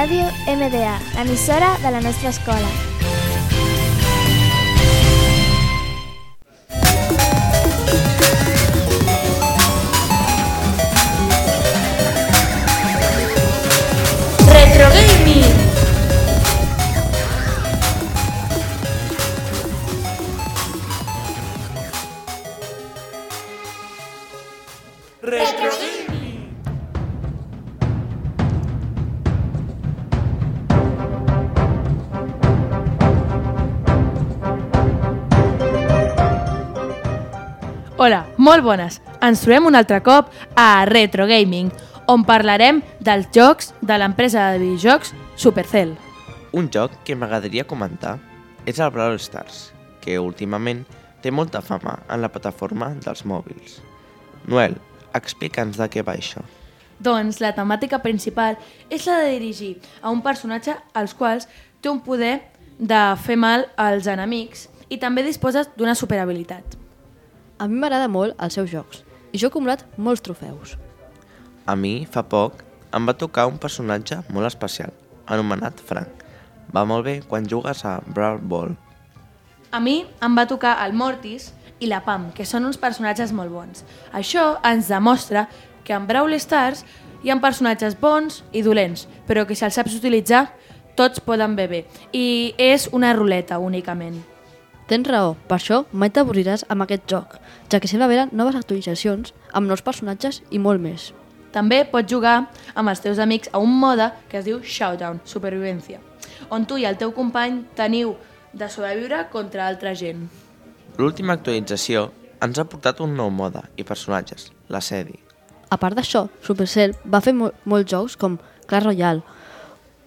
Ràdio MDA, l'emissora de la nostra escola. Retro Gaming. Retro Gaming. Hola, molt bones! Ens trobem un altre cop a Retro Gaming, on parlarem dels jocs de l'empresa de videojocs Supercell. Un joc que m'agradaria comentar és el Brawl Stars, que últimament té molta fama en la plataforma dels mòbils. Noel, explica'ns de què va això. Doncs la temàtica principal és la de dirigir a un personatge als quals té un poder de fer mal als enemics i també disposes d'una superhabilitat. A mi m'agrada molt els seus jocs i jo he acumulat molts trofeus. A mi, fa poc, em va tocar un personatge molt especial, anomenat Frank. Va molt bé quan jugues a Brawl Ball. A mi em va tocar el Mortis i la Pam, que són uns personatges molt bons. Això ens demostra que en Brawl Stars hi ha personatges bons i dolents, però que si els saps utilitzar, tots poden bé bé. I és una ruleta, únicament. Tens raó, per això mai t'avorriràs amb aquest joc, ja que sempre venen noves actualitzacions amb nous personatges i molt més. També pots jugar amb els teus amics a un mode que es diu Showdown, Supervivència, on tu i el teu company teniu de sobreviure contra altra gent. L'última actualització ens ha portat un nou mode i personatges, la Sedi. A part d'això, Supercell va fer mo molts jocs com Clash Royale,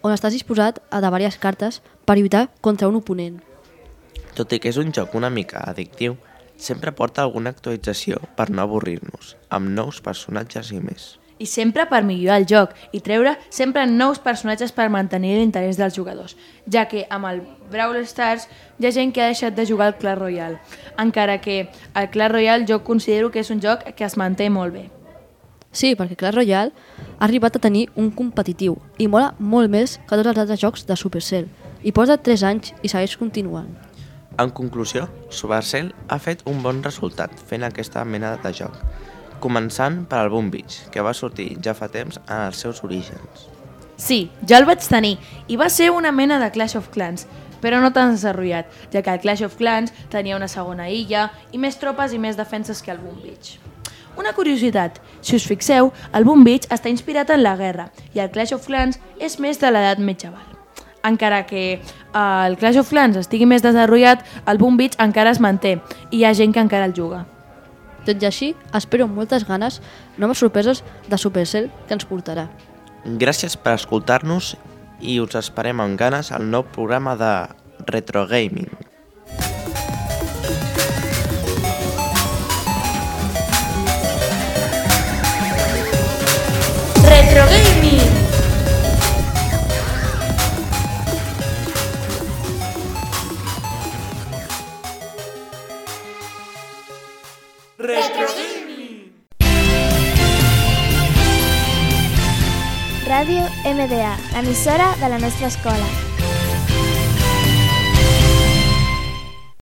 on estàs disposat a de diverses cartes per lluitar contra un oponent. Tot i que és un joc una mica addictiu, sempre porta alguna actualització per no avorrir-nos, amb nous personatges i més. I sempre per millorar el joc i treure sempre nous personatges per mantenir l'interès dels jugadors, ja que amb el Brawl Stars hi ha gent que ha deixat de jugar al Clash Royale, encara que el Clash Royale jo considero que és un joc que es manté molt bé. Sí, perquè Clash Royale ha arribat a tenir un competitiu i mola molt més que tots els altres jocs de Supercell. I porta 3 anys i segueix continuant. En conclusió, Supercell ha fet un bon resultat fent aquesta mena de joc, començant per al Boom Beach, que va sortir ja fa temps en els seus orígens. Sí, jo el vaig tenir i va ser una mena de Clash of Clans, però no tan desenvolupat, ja que el Clash of Clans tenia una segona illa i més tropes i més defenses que el Boom Beach. Una curiositat, si us fixeu, el Boom Beach està inspirat en la guerra i el Clash of Clans és més de l'edat medieval. Encara que eh, el Clash of Clans estigui més desenvolupat, el Boom Beach encara es manté i hi ha gent que encara el juga. Tot i així, espero amb moltes ganes noves sorpreses de Supercell que ens portarà. Gràcies per escoltar-nos i us esperem amb ganes al nou programa de Retro Gaming. Ràdio MDA, l'emissora de la nostra escola.